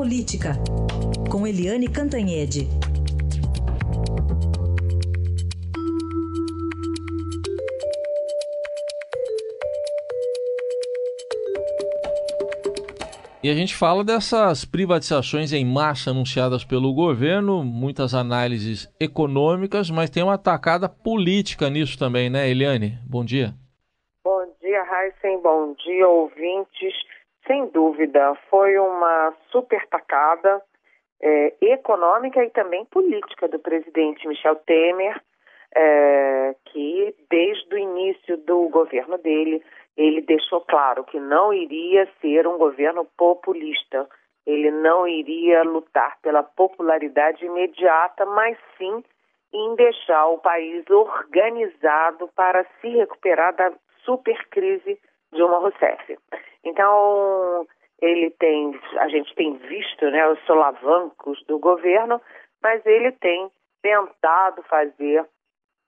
Política, com Eliane Cantanhede. E a gente fala dessas privatizações em massa anunciadas pelo governo, muitas análises econômicas, mas tem uma tacada política nisso também, né, Eliane? Bom dia. Bom dia, Heisen. Bom dia, ouvintes. Sem dúvida, foi uma super tacada é, econômica e também política do presidente Michel Temer, é, que desde o início do governo dele ele deixou claro que não iria ser um governo populista. Ele não iria lutar pela popularidade imediata, mas sim em deixar o país organizado para se recuperar da super crise Dilma Rousseff. Então, ele tem, a gente tem visto né, os solavancos do governo, mas ele tem tentado fazer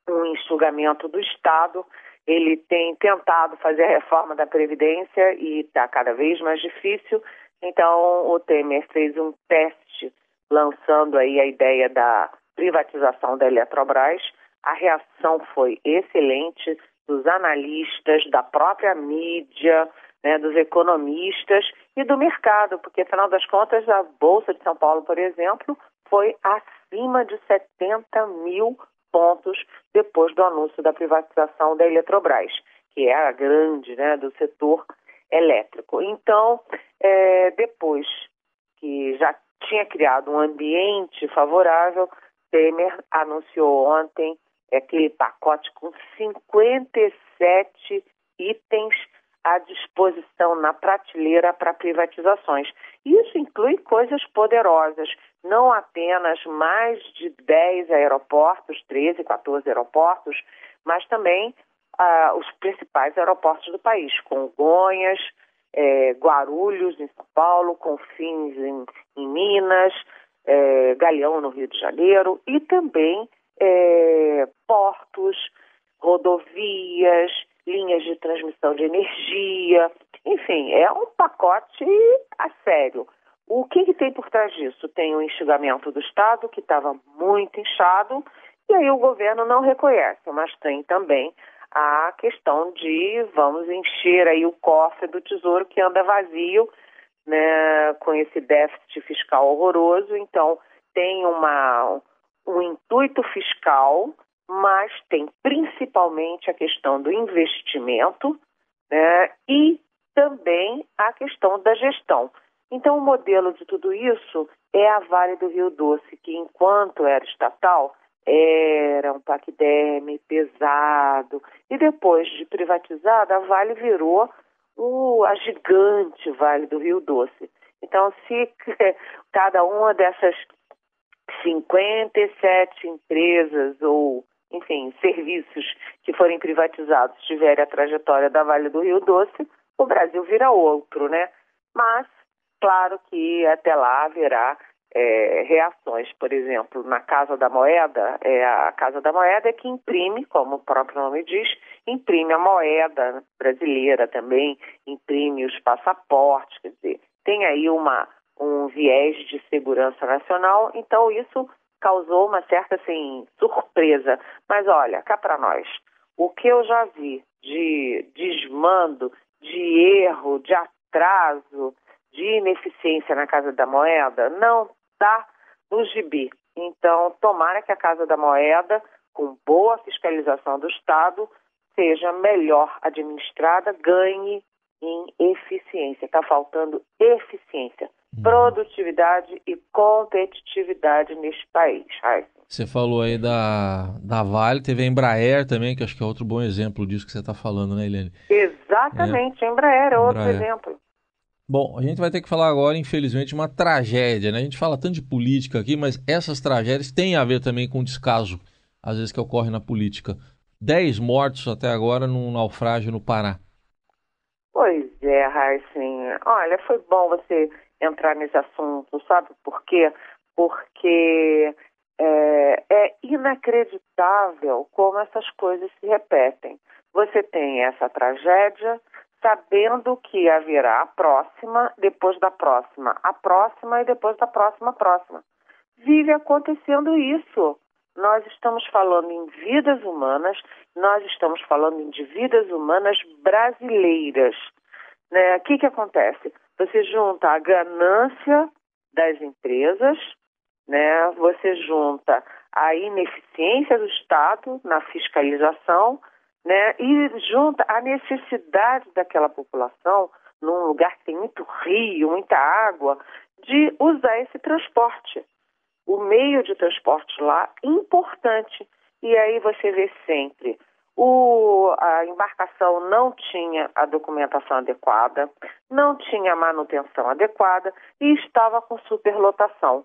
um enxugamento do Estado ele tem tentado fazer a reforma da Previdência e está cada vez mais difícil. Então, o Temer fez um teste lançando aí a ideia da privatização da Eletrobras. A reação foi excelente dos analistas, da própria mídia, né, dos economistas e do mercado, porque afinal das contas a Bolsa de São Paulo, por exemplo, foi acima de 70 mil pontos depois do anúncio da privatização da Eletrobras, que é a grande né, do setor elétrico. Então, é, depois que já tinha criado um ambiente favorável, Temer anunciou ontem aquele pacote com 57 itens à disposição na prateleira para privatizações. Isso inclui coisas poderosas, não apenas mais de 10 aeroportos, 13, 14 aeroportos, mas também ah, os principais aeroportos do país, Congonhas, eh, Guarulhos, em São Paulo, Confins, em, em Minas, eh, Galeão, no Rio de Janeiro, e também eh, portos, rodovias, transmissão de energia, enfim, é um pacote a sério. O que, que tem por trás disso? Tem o enxugamento do Estado, que estava muito inchado, e aí o governo não reconhece, mas tem também a questão de vamos encher aí o cofre do tesouro que anda vazio, né, com esse déficit fiscal horroroso. Então, tem uma, um intuito fiscal mas tem principalmente a questão do investimento né, e também a questão da gestão. Então, o modelo de tudo isso é a Vale do Rio Doce, que enquanto era estatal, era um paquiderme pesado. E depois de privatizada, a Vale virou o, a gigante Vale do Rio Doce. Então, se cada uma dessas 57 empresas ou enfim, serviços que forem privatizados tiverem a trajetória da Vale do Rio Doce, o Brasil vira outro, né? Mas, claro que até lá haverá é, reações. Por exemplo, na Casa da Moeda, é a Casa da Moeda é que imprime, como o próprio nome diz, imprime a moeda brasileira também, imprime os passaportes, quer dizer, tem aí uma, um viés de segurança nacional, então isso causou uma certa assim surpresa. Mas olha, cá para nós, o que eu já vi de desmando, de erro, de atraso, de ineficiência na Casa da Moeda não está no gibi. Então, tomara que a Casa da Moeda, com boa fiscalização do Estado, seja melhor administrada, ganhe em eficiência. Está faltando eficiência. Produtividade e competitividade neste país. Você falou aí da, da Vale, teve a Embraer também, que acho que é outro bom exemplo disso que você está falando, né, Eliane? Exatamente, é. Embraer é outro Embraer. exemplo. Bom, a gente vai ter que falar agora, infelizmente, uma tragédia, né? A gente fala tanto de política aqui, mas essas tragédias têm a ver também com o descaso, às vezes, que ocorre na política. Dez mortos até agora num naufrágio no Pará. Pois é, Raíssen. Olha, foi bom você entrar nesse assunto, sabe por quê? Porque é, é inacreditável como essas coisas se repetem. Você tem essa tragédia, sabendo que haverá a próxima, depois da próxima, a próxima e depois da próxima, a próxima. Vive acontecendo isso. Nós estamos falando em vidas humanas, nós estamos falando de vidas humanas brasileiras. Né? O que, que acontece? Você junta a ganância das empresas, né? você junta a ineficiência do Estado na fiscalização né? e junta a necessidade daquela população, num lugar que tem muito rio, muita água, de usar esse transporte. O meio de transporte lá, importante. E aí você vê sempre o, a embarcação não tinha a documentação adequada, não tinha manutenção adequada e estava com superlotação.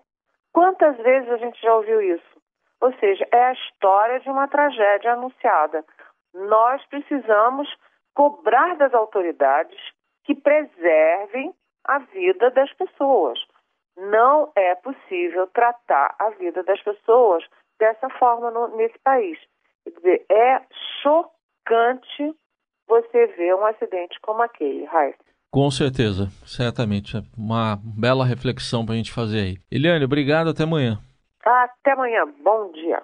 Quantas vezes a gente já ouviu isso? Ou seja, é a história de uma tragédia anunciada. Nós precisamos cobrar das autoridades que preservem a vida das pessoas. Não é possível tratar a vida das pessoas dessa forma no, nesse país. Quer dizer, é chocante você ver um acidente como aquele, Raíssa. Com certeza, certamente. Uma bela reflexão para a gente fazer aí. Eliane, obrigado, até amanhã. Até amanhã, bom dia.